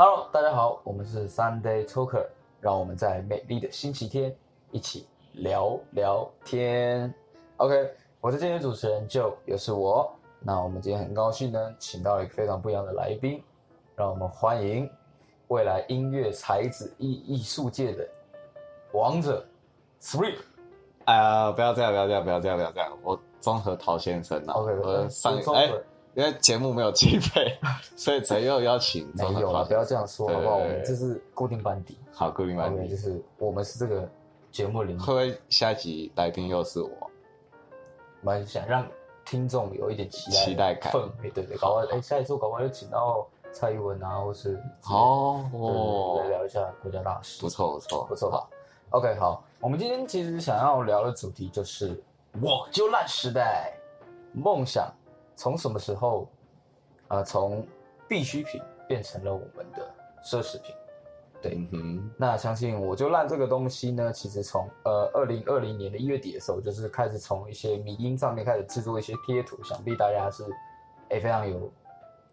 Hello，大家好，我们是 Sunday Talker，让我们在美丽的星期天一起聊聊天。OK，我是今天的主持人 Joe，也是我。那我们今天很高兴呢，请到了一个非常不一样的来宾，让我们欢迎未来音乐才子艺艺术界的王者 Three。哎呀，不要这样，不要这样，不要这样，不要这样！我综合陶先生啊 OK，我上哎，因为节目没有经费，所以才又邀请没有了，不要这样说好不好？我对们这是固定班底好固定班，OK，就底。是我们是这个节目里面会不会下一集来宾又是我？蛮想让听众有一点期待期待感氛围，对对，搞不好哎，下一次我搞不好就请到蔡英文啊，或是哦对哦对，对聊一下国家大事，不错不错不错。好，OK，好，我们今天其实想要聊的主题就是我就烂时代，梦想从什么时候，呃，从必需品变成了我们的奢侈品。对嗯哼，那相信我就烂这个东西呢，其实从呃二零二零年的一月底的时候，就是开始从一些迷音上面开始制作一些贴图，想必大家是哎、非常有，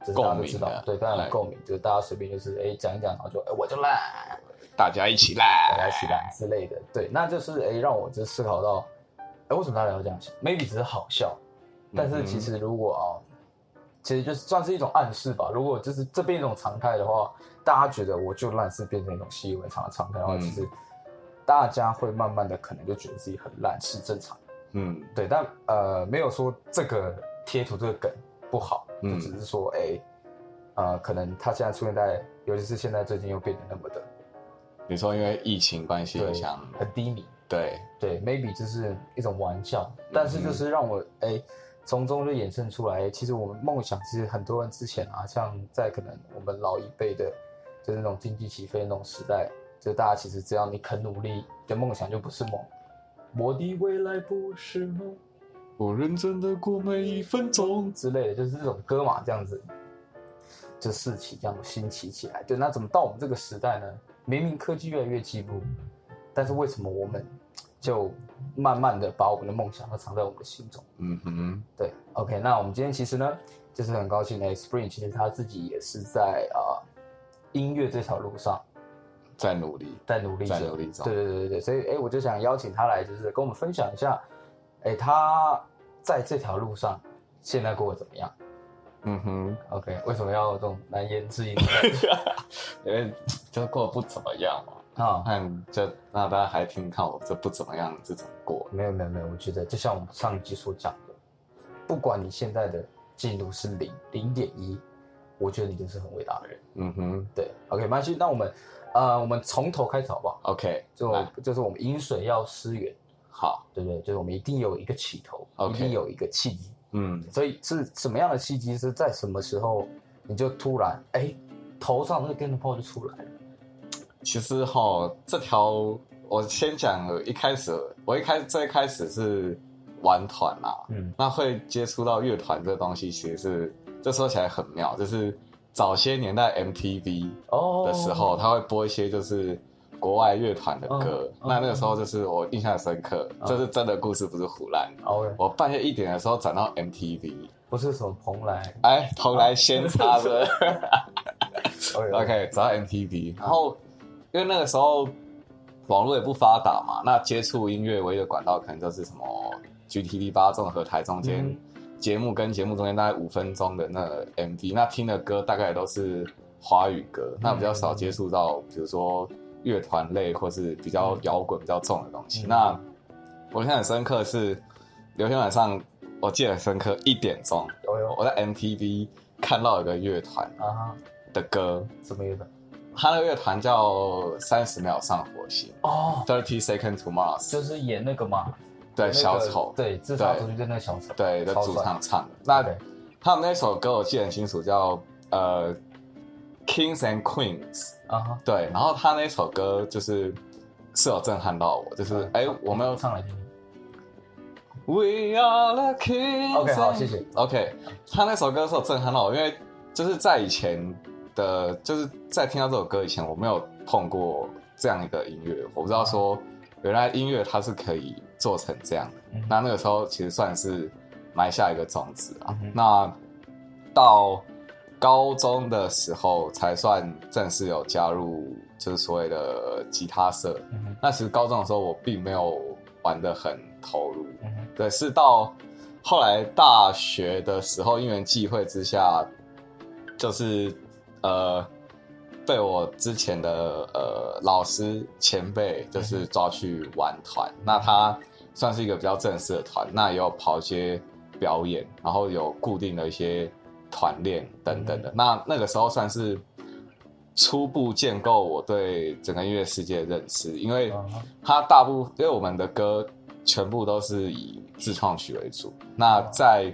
就是大家都知道共鸣，对，非常有哎共鸣，就是大家随便就是哎讲一讲，然后就哎、我就烂，大家一起烂大家一起烂之类的，对，那就是哎、让我就思考到，哎、为什么大家要这样想？maybe 只是好笑，但是其实如果啊、其实就是算是一种暗示吧。如果就是这边一种常态的话，大家觉得我就烂是变成一种习以为常的常态的话，嗯其实大家会慢慢的可能就觉得自己很烂是正常的。嗯对，但呃没有说这个贴图这个梗不好，就嗯只是说哎、呃可能它现在出现在，尤其是现在最近又变得那么的你说因为疫情关系对影响，很低迷，对，对，maybe 就是一种玩笑，嗯但是就是让我哎，从中就衍生出来，其实我们梦想，其实很多人之前啊，像在可能我们老一辈的，就是那种经济起飞的那种时代，就大家其实只要你肯努力，你的梦想就不是梦，我的未来不是梦我认真的过每一分钟。之类的，就是这种歌嘛，这样子，就士气这样兴起起来。对，那怎么到我们这个时代呢？明明科技越来越进步，但是为什么我们就慢慢的把我们的梦想都藏在我们的心中？嗯哼，对，OK，那我们今天其实呢，就是很高兴，哎，Spring 其实他自己也是在啊、音乐这条路上在努力。在努力，在努力中对对对对对，所以哎，我就想邀请他来，就是跟我们分享一下，哎，他在这条路上现在过得怎么样嗯哼，？OK，为什么要这种难言之隐的感觉因为就过得不怎么样嘛。啊？看，就那大家还听看我这不怎么样是怎么过。没有没有没有，我觉得就像我们上一集所讲的，不管你现在的进度是零零点一，我觉得你就是很伟大的人。嗯哼对，OK，没关系，那我们呃，我们从头开始好不好？，OK，就就是我们饮水要思源，好，对不对？就是我们一定有一个起头 OK 一定有一个契机。嗯所以是什么样的契机？是在什么时候你就突然哎，头上那个电灯泡就出来了？其实哈，这条我先讲，一开始我一开最开始是玩团嘛，嗯。那会接触到乐团这个东西，其实是这说起来很妙，就是早些年代 MTV 哦的时候，他会播一些就是国外乐团的歌，嗯那那个时候就是我印象深刻，嗯这是真的故事，不是胡乱。，OK，我半夜一点的时候转到 MTV，不是什么蓬莱。哎，蓬莱先插的。OK OK，找到 MTV，然后因为那个时候网络也不发达嘛，那接触音乐唯一的管道可能就是什么 GTV 八综合台中间、嗯节目跟节目中间大概五分钟的那个 MV，那听的歌大概也都是华语歌，那比较少接触到比如说乐团类或是比较摇滚比较重的东西。嗯那我印象很深刻是有一天晚上，我记得很深刻，一点钟我在 MTV 看到有个乐团啊哈，的歌。什么乐团？他那个乐团叫三十秒上火星哦，（Thirty Second to Mars），就是演那个嘛，对那个小丑，对，自杀出去的那个小丑，对的主唱唱的。那他们那首歌我记得很清楚，叫呃《Kings and Queens》。啊哈，对，然后他那首歌就是是有震撼到我，就是哎、我们有唱来听听。We are the kings。OK，好谢谢。OK，他那首歌是有震撼到我，因为就是在以前的，就是在听到这首歌以前，我没有碰过这样一个音乐，我不知道说原来音乐它是可以做成这样那那个时候其实算是埋下一个种子啊。那到高中的时候才算正式有加入，就是所谓的吉他社。那其实高中的时候我并没有玩的很投入，对，是到后来大学的时候，因缘际会之下，就是呃被我之前的呃老师前辈就是抓去玩团，那他算是一个比较正式的团，那也有跑一些表演，然后有固定的一些团练等等的，那那个时候算是。初步建构我对整个音乐世界的认识，因为嗯哼它大部因为我们的歌全部都是以自创曲为主。那在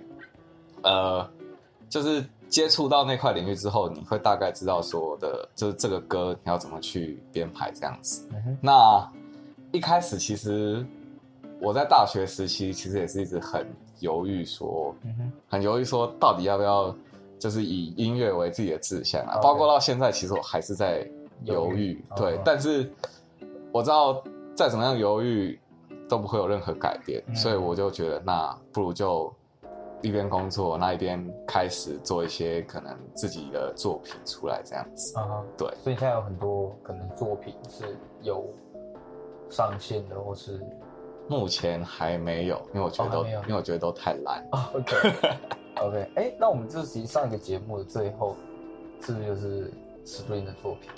呃，就是接触到那块领域之后，你会大概知道说的，就是这个歌你要怎么去编排这样子。嗯，那一开始其实我在大学时期其实也是一直很犹豫说，嗯，很犹豫说到底要不要就是以音乐为自己的志向啊包括到现在，其实我还是在犹犹豫豫。对，哦。但是我知道再怎么样犹豫都不会有任何改变，嗯。所以我就觉得那不如就一边工作，那一边开始做一些可能自己的作品出来这样子。啊哈，对，所以现在有很多可能作品是有上线的，或是目前还没有，因为我觉得都，因为我觉得都太烂。啊，OK。OK，哎，那我们这集上一个节目的最后，是不是就是 Spring 的作品？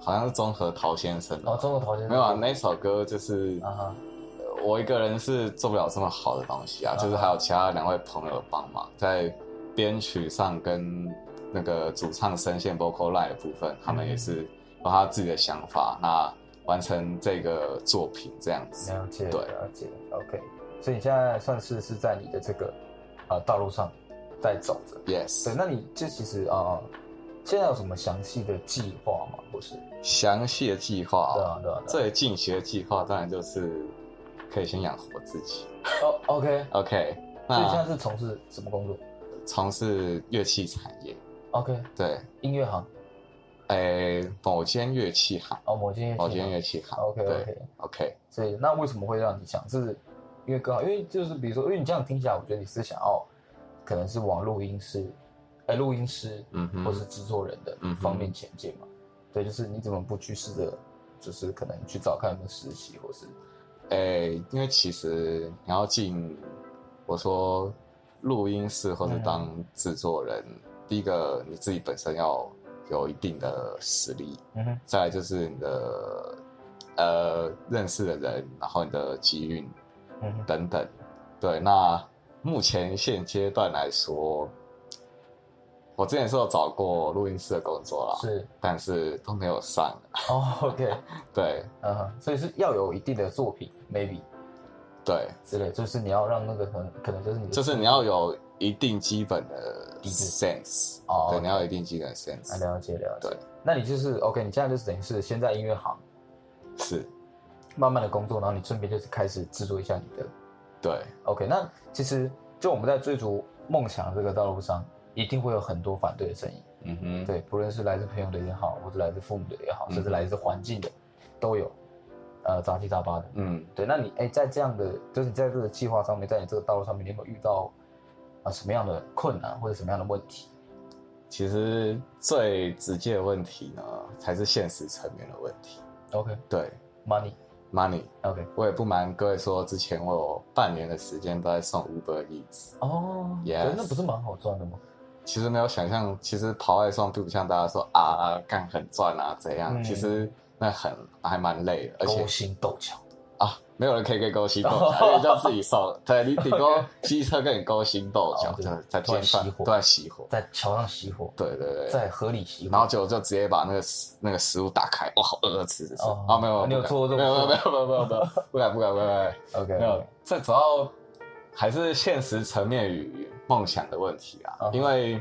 好像是综合陶先生哦，综合陶先生没有啊，那首歌就是我一个人是做不了这么好的东西啊，啊。就是还有其他两位朋友的帮忙，在编曲上跟那个主唱声线 vocal line 的部分，他们也是有他自己的想法，那完成这个作品这样子。了解对。了解，OK，所以你现在算是是在你的这个呃道路上在走着。Yes，那你这其实啊、呃现在有什么详细的计划吗？不是？详细的计划、对啊对啊。最近期的计划当然就是可以先养活自己。哦，OK，OK，所以现在是从事什么工作？从事乐器产业，？OK，对，音乐行？诶，某间乐器行，哦，某间乐器某行间乐器行。OK OK OK，所以那为什么会让你想？是因为刚好，因为就是比如说，因为你这样听起来，我觉得你是想要可能是往录音师，哎，录音师，嗯哼。或是制作人的嗯方面前进嘛？对，就是你怎么不去试着，就是可能去找看有没有实习，或是诶，因为其实你要进，我说录音室或者嗯当制作人，第一个你自己本身要有一定的实力，嗯哼，再来就是你的呃认识的人，然后你的机运嗯哼，等等。对，那目前现阶段来说，我之前是有找过录音室的工作啦，是。但是都没有上。哦，OK，对。嗯哼，所以是要有一定的作品，maybe。对，之类，就是你要让那个可能可能就是你，就是你要有一定基本的 sense，哦对你要有一定基本的啊，sense，了解了解对。那你就是 OK，你现在就是等于是先在音乐行是，慢慢的工作，然后你顺便就是开始制作一下你的对，OK，那其实就我们在追逐梦想这个道路上，一定会有很多反对的声音，嗯哼，对，不论是来自朋友的也好，或者来自父母的也好，嗯甚至来自环境的，都有，呃，杂七杂八的。嗯，对，那你哎，在这样的，就是你在这个计划上面，在你这个道路上面，你有没有遇到啊、什么样的困难或者什么样的问题？其实最直接的问题呢，才是现实层面的问题。OK，money，OK，、对，money，我也不瞒各位说，之前我有半年的时间都在送 Uber Eats，哦。Yes 那不是蛮好赚的吗？其实没有想象，其实跑外送并不像大家说啊干很赚啊怎样，嗯其实那很还蛮累的，而且勾心斗角。啊，没有人可以跟勾心斗角，因为就自己送。对你顶多 机车跟你勾心斗角在突然天上熄火都在熄火。在桥上熄火，对对对，在河里熄火，然后就就直接把那个那个食物打开，哇，好饿，吃吃吃。哦啊，没有，你有做过这种没有没有事没有没有没有没有，不敢不敢不敢不敢。OK，没有，这主要还是现实层面与梦想的问题啊。嗯因为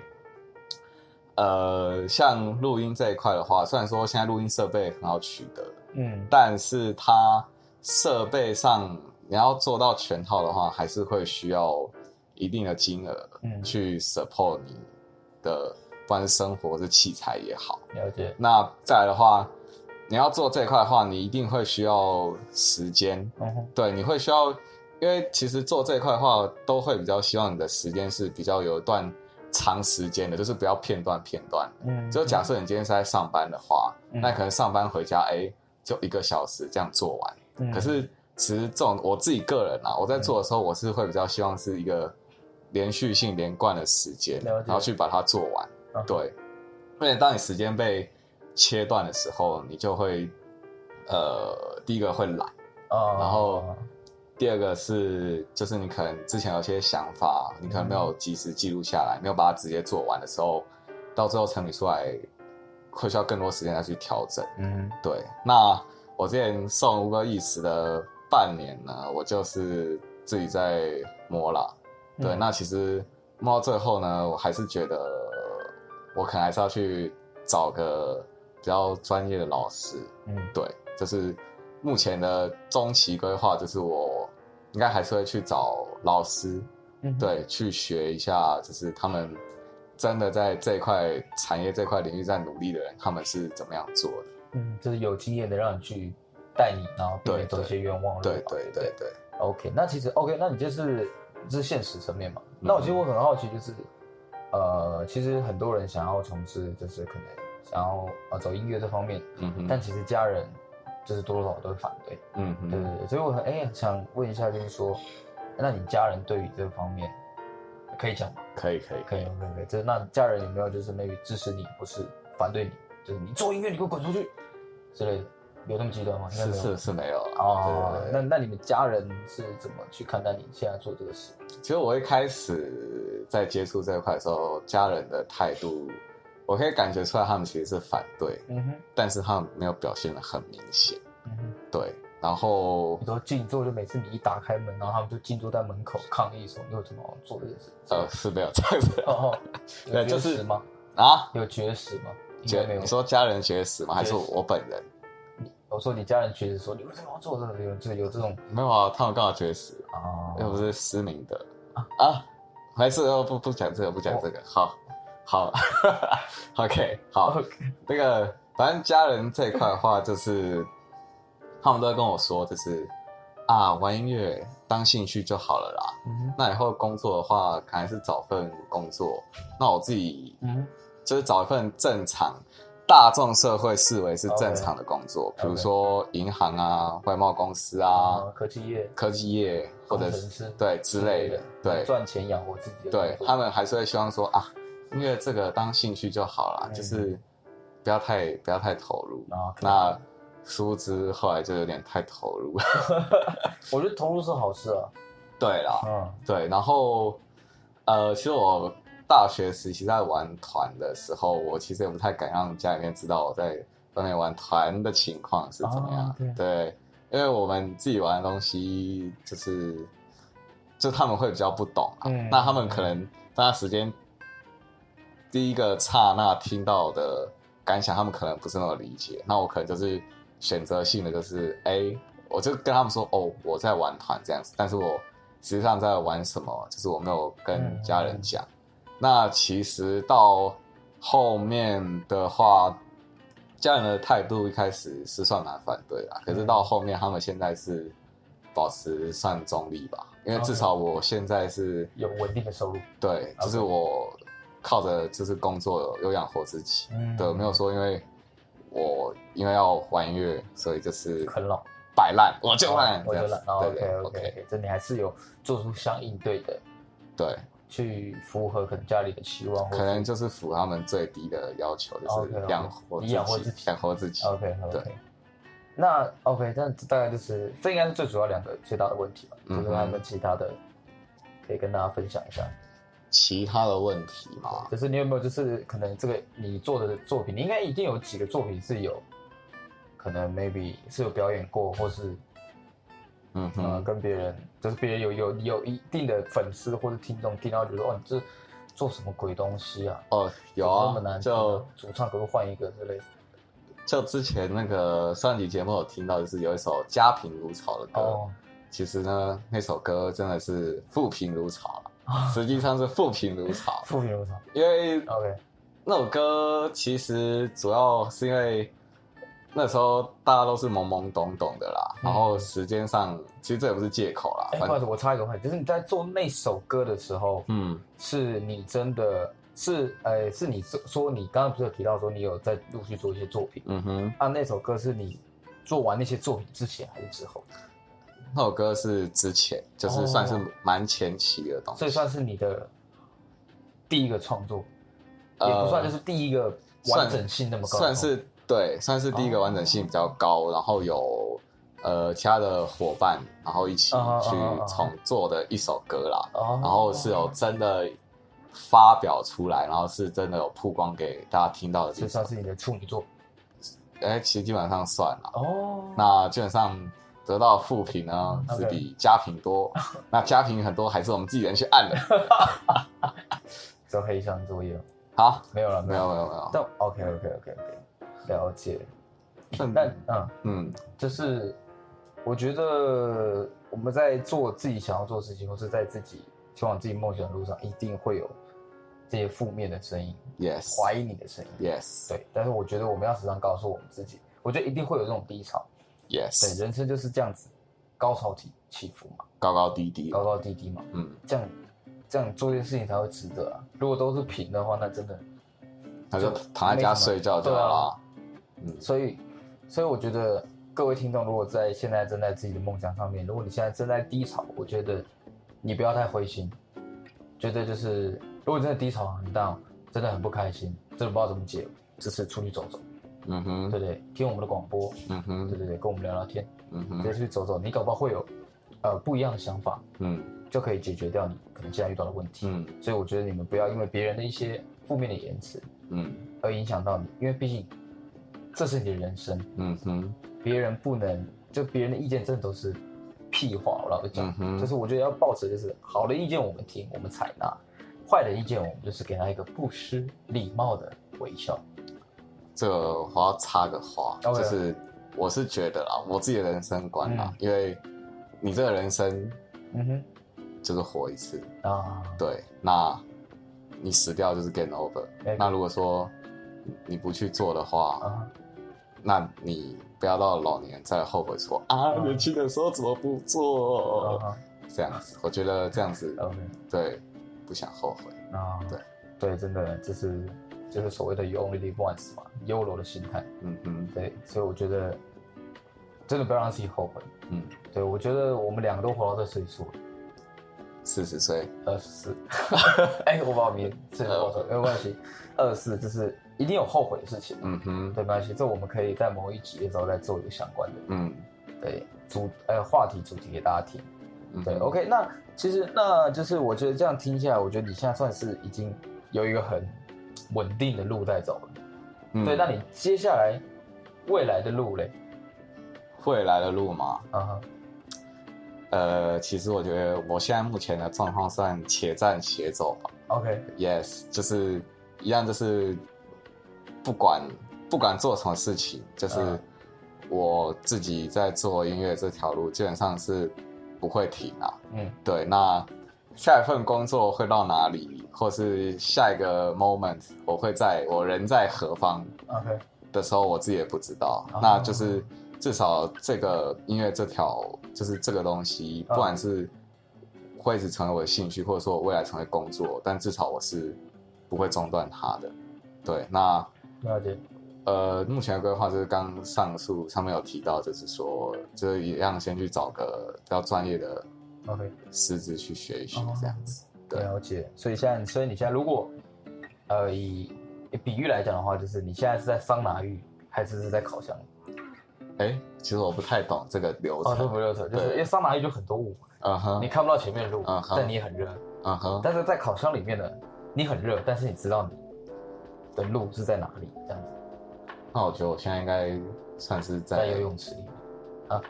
呃，像录音这一块的话，虽然说现在录音设备很好取得，嗯，但是它设备上你要做到全套的话，还是会需要一定的金额嗯。去 support 你的，不管是生活是器材也好。了解，那再来的话，你要做这一块的话，你一定会需要时间，嗯，对，你会需要，因为其实做这一块的话，都会比较希望你的时间是比较有一段长时间的，就是不要片段片段。嗯，就假设你今天是在上班的话，嗯那可能上班回家，哎、就一个小时这样做完。嗯可是其实这种我自己个人啊，我在做的时候，我是会比较希望是一个连续性连贯的时间，然后去把它做完。嗯对，因为当你时间被切断的时候，你就会呃，第一个会懒，啊，然后第二个是就是你可能之前有些想法，你可能没有及时记录下来，没有把它直接做完的时候，到最后成品出来会需要更多时间再去调整。嗯对，那我之前送乌哥一时的半年呢，我就是自己在摸啦。对，嗯那其实摸到最后呢，我还是觉得我可能还是要去找个比较专业的老师。嗯对，就是目前的中期规划，就是我应该还是会去找老师，嗯，对，去学一下，就是他们真的在这一块产业这块领域在努力的人，他们是怎么样做的。嗯，就是有经验的让你去带你，然后避免对走一些冤枉路。对对对对，OK，那其实 OK，那你就是这是现实层面嘛？那我其实我很好奇，就是呃，其实很多人想要从事，就是可能想要呃走音乐这方面，但其实家人就是多多少少都会反对。嗯哼，对对对，所以我很哎、想问一下，就是说，那你家人对于这方面可以讲吗？可以可以可以，可以，可以。就是那家人有没有就是 maybe 支持你，或是反对你？就是你做音乐，你给我滚出去之类的，有那么极端吗？是是是没有了。哦对，对对那那你们家人是怎么去看待你现在做这个事？其实我一开始在接触这一块的时候，家人的态度，我可以感觉出来他们其实是反对，嗯哼，但是他们没有表现的很明显。嗯哼。对，然后你说静坐，就每次你一打开门，然后他们就静坐在门口抗议说：“你为什么要做这件事？”呃是没有这样子哦哦，有绝对就是食吗？啊，有绝食吗？应觉该没有你。说家人绝食吗？还是我本人？我说你家人绝食，说你为什么要做这个？有这有这种没有啊，他们刚好绝食，啊？又不是失明的啊，还是哦不不讲这个，不讲这个，好，好，OK，好，OK，那个反正家人这一块的话，就是他们都会跟我说，就是啊，玩音乐当兴趣就好了啦。嗯那以后工作的话，可能还是找份工作。那我自己嗯就是找一份正常、大众社会视为是正常的工作。比如说银行啊、外贸公司啊、啊，科技业。科技业或者是对之类的，对。赚钱养活自己的对他们还是会希望说啊，音乐这个当兴趣就好啦，嗯就是不要太不要太投入。啊，那殊不知后来就有点太投入。我觉得投入是好事啊。对啦，嗯对，然后呃，其实我大学时期在玩团的时候，我其实也不太敢让家里面知道我在外面玩团的情况是怎么样。哦对对，因为我们自己玩的东西就是，就他们会比较不懂啊。嗯那他们可能在那时间第一个刹那听到的感想，他们可能不是那么理解。那我可能就是选择性的，就是哎、我就跟他们说哦，我在玩团这样子，但是我实际上在玩什么，就是我没有跟家人讲。那其实到后面的话，家人的态度一开始是算蛮反对的，可是到后面他们现在是保持算中立吧，因为至少我现在是有稳定的收入。对，就是我靠着就是工作有养活自己，嗯对，没有说因为我因为要玩音乐，所以就是啃老，摆烂，我就烂，我觉得这样子，哦对 OK 对 OK OK，这你还是有做出相应对的，对，去符合可能家里的期望，可能就是符合他们最低的要求，就是养活你养活自己养活自己。OK OK 对。那 OK，但大概就是这应该是最主要两个最大的问题吧，就是还有没有其他的可以跟大家分享一下？其他的问题嘛，就是你有没有就是可能这个你做的作品，你应该一定有几个作品是有可能 maybe 是有表演过，或是嗯呃，跟别人就是别人有有有一定的粉丝或者听众听到觉得哦你这做什么鬼东西啊？哦，有啊那么难，就啊？主唱可不换一个之类的？就之前那个上集节目有听到，就是有一首家贫如潮的歌，哦，其实呢，那首歌真的是富贫如潮啊了，实际上是富贫如潮，富平如潮。因为 OK，那首歌其实主要是因为那时候大家都是懵懵懂懂的啦，嗯然后时间上其实这也不是借口啦，哎，反不好意思，我插一个话题，就是你在做那首歌的时候，嗯是你真的是呃是你说说你刚刚不是有提到说你有在陆续做一些作品嗯哼，啊？那首歌是你做完那些作品之前还是之后？那首歌是之前，就是算是蛮前期的东西，所以算是你的第一个创作，呃也不算就是第一个完整性那么高算是对，算是第一个完整性比较高，然后有呃其他的伙伴，然后一起去啊哈啊哈重做的一首歌啦。哦，然后是有真的发表出来，然后是真的有曝光给大家听到的这算，是你的处女作哎，其实基本上算了。哦。那基本上得到的负评呢是比家评多，那家评很多还是我们自己人去按的。做黑箱作业 好，没有了，没有没有没有，但 OK OK OK OK，了解。但但嗯，嗯就是我觉得我们在做自己想要做的事情，或是在自己前往自己梦想的路上，一定会有这些负面的声音、，yes 怀疑你的声音。yes 对，但是我觉得我们要时常告诉我们自己，我觉得一定会有这种低潮。对，yes，对人生就是这样子，高潮起起伏嘛，高高低低，高高低低嘛，嗯，这样这样做这件事情才会值得啊。如果都是平的话，那真的那就躺在家睡觉就好了。嗯。所以，所以我觉得各位听众，如果在现在正在自己的梦想上面，如果你现在正在低潮，我觉得你不要太灰心，觉得就是如果你真的低潮很大，真的很不开心，真的不知道怎么解，就是出去走走，嗯哼，对不对？听我们的广播，嗯哼，对对对，跟我们聊聊天，嗯直接哼，出去走走，你搞不好会有呃不一样的想法，嗯就可以解决掉你可能现在遇到的问题。嗯所以我觉得你们不要因为别人的一些负面的言辞嗯而影响到你，因为毕竟这是你的人生。嗯哼，别人不能，就别人的意见真的都是屁话。我老实讲，嗯就是我觉得要抱持就是好的意见我们听，我们采纳；坏的意见我们就是给他一个不失礼貌的微笑。这个我要插个话就是我是觉得啦，我自己的人生观啦，因为你这个人生嗯哼。就是活一次，哼啊，对，那你死掉就是 game over。哎那如果说你不去做的话，啊，那你不要到老年再后悔说啊，嗯年轻的时候怎么不做？啊。这样子，我觉得这样子对，不想后悔。啊，对。对，真的就是就是所谓的 you only live once 嘛，YOLO 的心态。嗯嗯，对，所以我觉得真的不要让自己后悔。嗯，对，我觉得我们两个都活到这岁数了。四十岁，二十四，哎，我把我名字报错，没有关系。二十四就是一定有后悔的事情，嗯哼，对，没关系，这我们可以在某一集的时候再做一个相关的，嗯，对主呃话题主题给大家听。对，OK，那其实那就是我觉得这样听下来，我觉得你现在算是已经有一个很稳定的路在走了。嗯对，那你接下来未来的路嘞？未来的路嘛，呃，其实我觉得我现在目前的状况算且战且走吧。，OK，Yes，就是一样，就是不管不管做什么事情，就是嗯我自己在做音乐这条路，基本上是不会停啊。嗯对，那下一份工作会到哪里，或是下一个 moment 我会在我人在何方，OK，的时候，我自己也不知道。哦那就是至少这个音乐这条，就是这个东西，嗯不管是会一直成为我的兴趣，或者说我未来成为工作，但至少我是不会中断它的。对，那了解，呃，目前的规划就是刚上述上面有提到，就是说，就是一样先去找个比较专业的 OK，师资去学一学哦，这样子。对了解。所以现在，所以你现在如果呃以以比喻来讲的话，就是你现在是在桑拿浴，还是是在烤箱？哎，其实我不太懂这个流哦，程。这不流程，就是因为桑拿浴就很多雾，嗯哼你，看不到前面的路嗯，好但你也很热。嗯哼，但是在烤箱里面呢，你很热，但是你知道你的路是在哪里，这样子，那我觉得我现在应该算是在在游泳池里面。啊，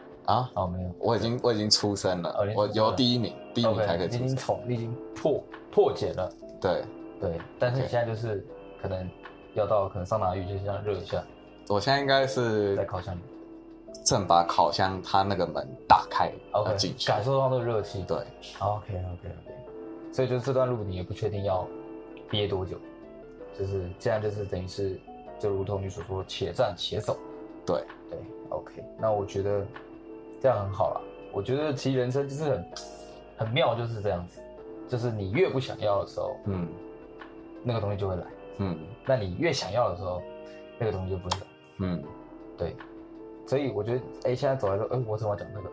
哦，没有。我已经我已经出生了，哦你出生了。我游第一名，第一名才可以已经。从你已经破破解了，对，对，但是你 OK 现在就是可能要到可能桑拿浴，就是这样热一下，我现在应该是在烤箱里。正把烤箱它那个门打开要，OK，进去。感受到那个热气。对，OK OK OK，所以就是这段路你也不确定要憋多久，就是这样，就是等于是就如同你所说，且战且走。对，对，OK，那我觉得这样很好啦。我觉得其实人生就是很很妙，就是这样子，就是你越不想要的时候，嗯，那个东西就会来。嗯那你越想要的时候，那个东西就不会来。嗯，对，所以我觉得，哎，现在走来说，哎，我怎么讲这个？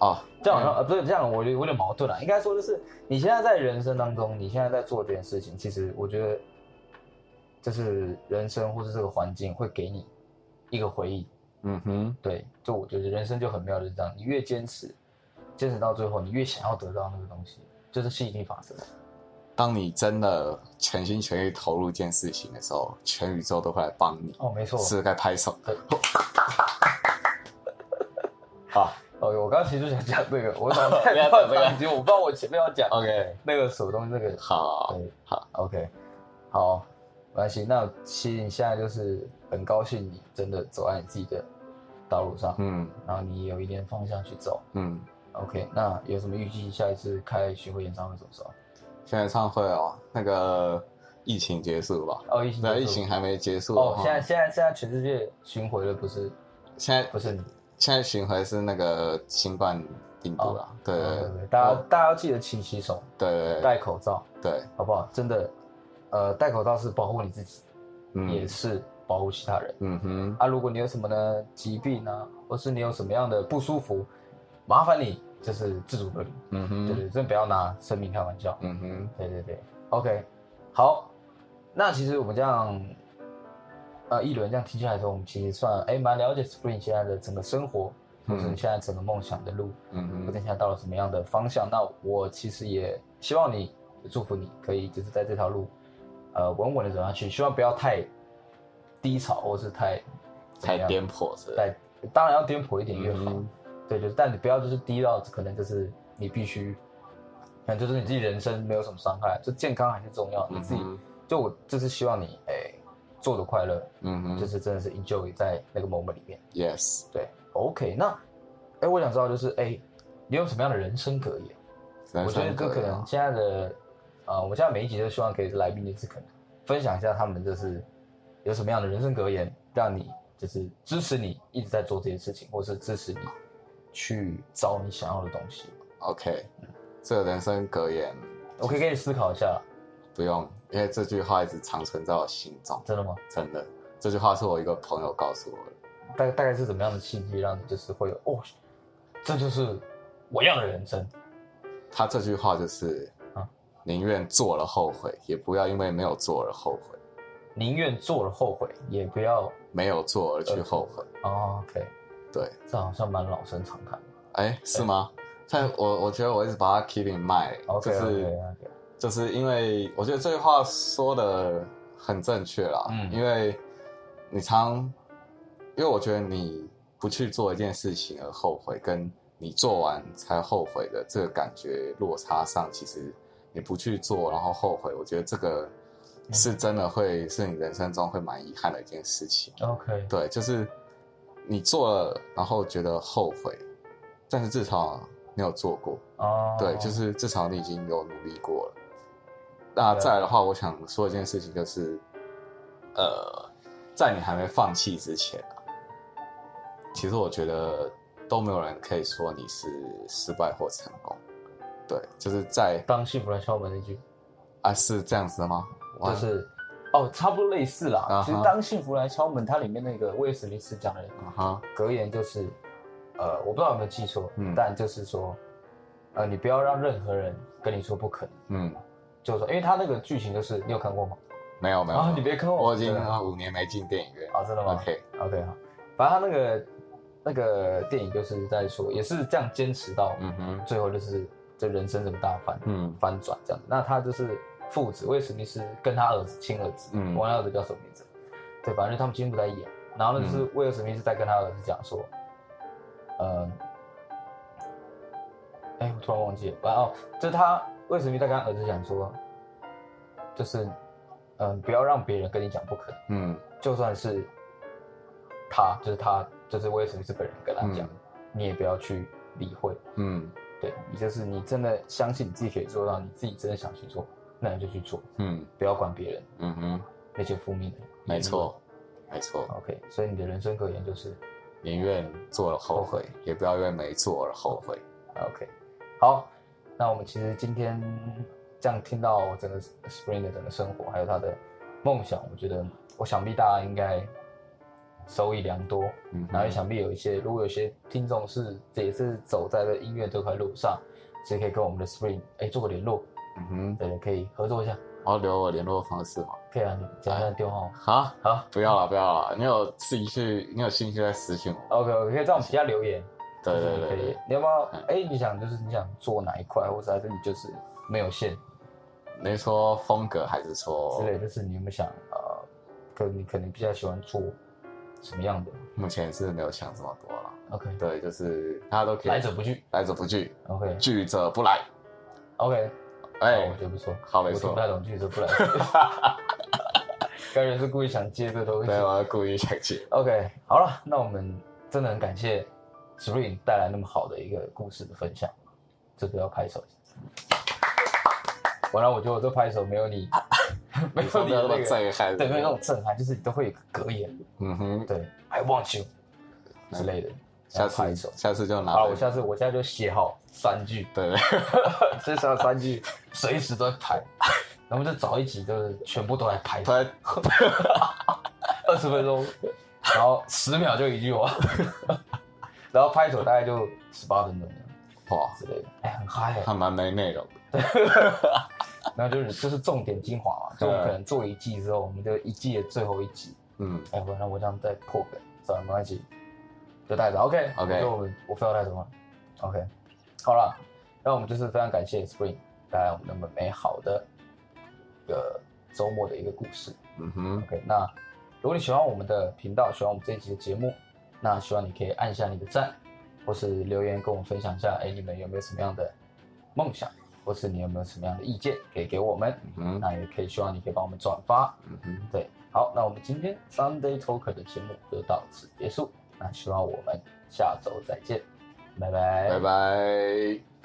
哦，这样好像呃，不是这样，我有有点矛盾了。应该说就是，你现在在人生当中，你现在在做这件事情，其实我觉得，就是人生或是这个环境会给你一个回忆。嗯哼，对，就我觉得人生就很妙，就是这样，你越坚持，坚持到最后，你越想要得到那个东西，就是吸引力法则。当你真的全心全意投入一件事情的时候，全宇宙都会来帮你，哦，没错。是该拍手。对。好，哦，我刚刚其实就想讲这个，我 脑袋不要讲这个我不知道我前面要讲 OK，那个什么东西，那个好，对好，OK，好，没关系。那其实你现在就是很高兴，你真的走在你自己的道路上，嗯。然后你有一点方向去走。嗯，OK，那有什么预计下一次开巡回演唱会什么时候？现在演唱会哦，那个疫情结束吧？哦，疫情对，疫情还没结束。哦，现在现在现在全世界巡回的不是现在不是你，现在巡回是那个新冠病毒啦，对。对对大家大家要记得勤洗手，对对。戴口罩，对，好不好？真的，呃，戴口罩是保护你自己，嗯。也是保护其他人。嗯哼，啊，如果你有什么呢疾病啊，或是你有什么样的不舒服，麻烦你就是自主隔离，嗯哼，对对，真的不要拿生命开玩笑。嗯哼，对对对，OK，好，那其实我们这样，呃，一轮这样听下来之后，我们其实算哎蛮了解 Spring 现在的整个生活，或是你现在整个梦想的路，嗯哼，或者现在到了什么样的方向。那我其实也希望你，祝福你可以就是在这条路，呃，稳稳的走下去，希望不要太低潮，或是太太颠簸是吧？对，当然要颠簸一点越好。嗯对，就是，但你不要就是低到可能就是你必须，可能就是你自己人生没有什么伤害，就健康还是重要。你自己、嗯就我就是希望你哎做的快乐，嗯哼，就是真的是 enjoy 在那个 moment 里面。yes，对，OK，那哎我想知道就是哎你有什么样的人生格言？我觉得这可能现在的呃我们现在每一集都希望给来宾就是可能分享一下他们就是有什么样的人生格言，让你就是支持你一直在做这些事情，或是支持你去找你想要的东西。OK，这个人生格言我可以给你思考一下，不用，因为这句话一直长存在我心中，真的吗？真的，这句话是我一个朋友告诉我的。大大概是怎么样的契机让你就是会有哦，这就是我要的人生？他这句话就是啊，宁愿做了后悔，也不要因为没有做而后悔；宁愿做了后悔，也不要没有做而去后悔。哦 OK，对，这好像蛮老生常谈的。哎，是吗？但我我觉得我一直把它 keep in mind，OK 就是就是因为我觉得这句话说的很正确啦，嗯因为你常，因为我觉得你不去做一件事情而后悔，跟你做完才后悔的这个感觉落差上，其实你不去做然后后悔，我觉得这个是真的会是你人生中会蛮遗憾的一件事情。OK，对，就是你做了，然后觉得后悔，但是至少你有做过，哦，对，就是至少你已经有努力过了。那再来的话，我想说一件事情，就是，呃，在你还没放弃之前啊，其实我觉得都没有人可以说你是失败或成功。对，就是在当幸福来敲门那句，啊，是这样子的吗？哇。就是哦，差不多类似啦。啊哈。其实当幸福来敲门，它里面那个威尔史密斯讲的啊哈，格言就是，呃，我不知道有没有记错，嗯。但就是说，呃，你不要让任何人跟你说不可能，嗯，就是说，因为他那个剧情就是你有看过吗？没有没有，啊，你别坑我，我已经五年没进电影院。啊，真的吗？OK，OK 好，反正他那个那个电影就是在说，也是这样坚持到嗯哼，最后，就是这人生这么大翻嗯。翻转这样。那他就是父子，威尔史密斯跟他儿子亲儿子，嗯。我忘了儿子叫什么名字，对，反正他们今天不在演。然后呢，就是威尔史密斯在跟他儿子讲说，嗯，哎，我突然忘记了，反正哦，就是他威尔史密斯在跟他儿子讲说，就是嗯，不要让别人跟你讲不可能。嗯。就算是他，就是他，就是威尔史密斯本人跟他讲，嗯。你也不要去理会。嗯。对你就是你真的相信你自己可以做到，你自己真的想去做，那你就去做，嗯不要管别人嗯哼，那些负面的。没错，没错。OK，所以你的人生格言就是宁愿做了后悔，也不要因为没做而后悔。OK。好，那我们其实今天这样听到整个 Spring 的整个生活，还有他的梦想，我觉得我想必大家应该收益良多。嗯然后也想必有一些，如果有些听众是也是走在这音乐这块路上，其实可以跟我们的 Spring 哎做个联络，嗯哼，对，可以合作一下，然后留我联络方式嘛？可以啊，你讲一下电话吗。好，好不要了，不要了，你有自己去，你有兴趣再私信我。，OK OK，可以在我们底下留言。对对对，。你要不要？哎，你想就是你想做哪一块，或者还是你就是没有线你说风格还是说之类，就是你有没有想呃，可你可能比较喜欢做什么样的目前是没有想这么多了。？OK，对，就是大家都可以来者不拒。来者不拒，OK 拒者不来。OK，哎我觉得不错。好没错我听不太懂拒者不来。感觉是故意想接这东西对，。我要故意想接。OK，好了，那我们真的很感谢 Spring 带来那么好的一个故事的分享，这个要拍手一下。完了，我觉得我这拍手没有你，没有你那么震撼，对，没有那种震撼，就是你都会有个格言，嗯哼，对，I want you 之类的，下然后拍手。次下次就拿好我下次我现在就写好三句，对，至少三句，随时都在拍，然后就找一集，就是全部都在拍拍，二十分钟，然后十秒就一句话，然后拍手大概就十八分钟哇，之类的，哎，很嗨哎。还蛮没内容。的。然后就是就是重点精华嘛，就可能做一季之后，我们就一季的最后一集，嗯，哎，不然我这样再破梗，算了，没关系，就带着。OK OK 就我们我非要带走吗？OK，好了，那我们就是非常感谢 Spring 带来我们那么美好的一个周末的一个故事。嗯哼，OK，那如果你喜欢我们的频道，喜欢我们这一集的节目，那希望你可以按下你的赞，或是留言跟我们分享一下，哎，你们有没有什么样的梦想，或是你有没有什么样的意见可以给我们？嗯，那也可以希望你可以帮我们转发。嗯哼，对，好，那我们今天 Sunday Talker 的节目就到此结束。那希望我们下周再见，拜拜，拜拜。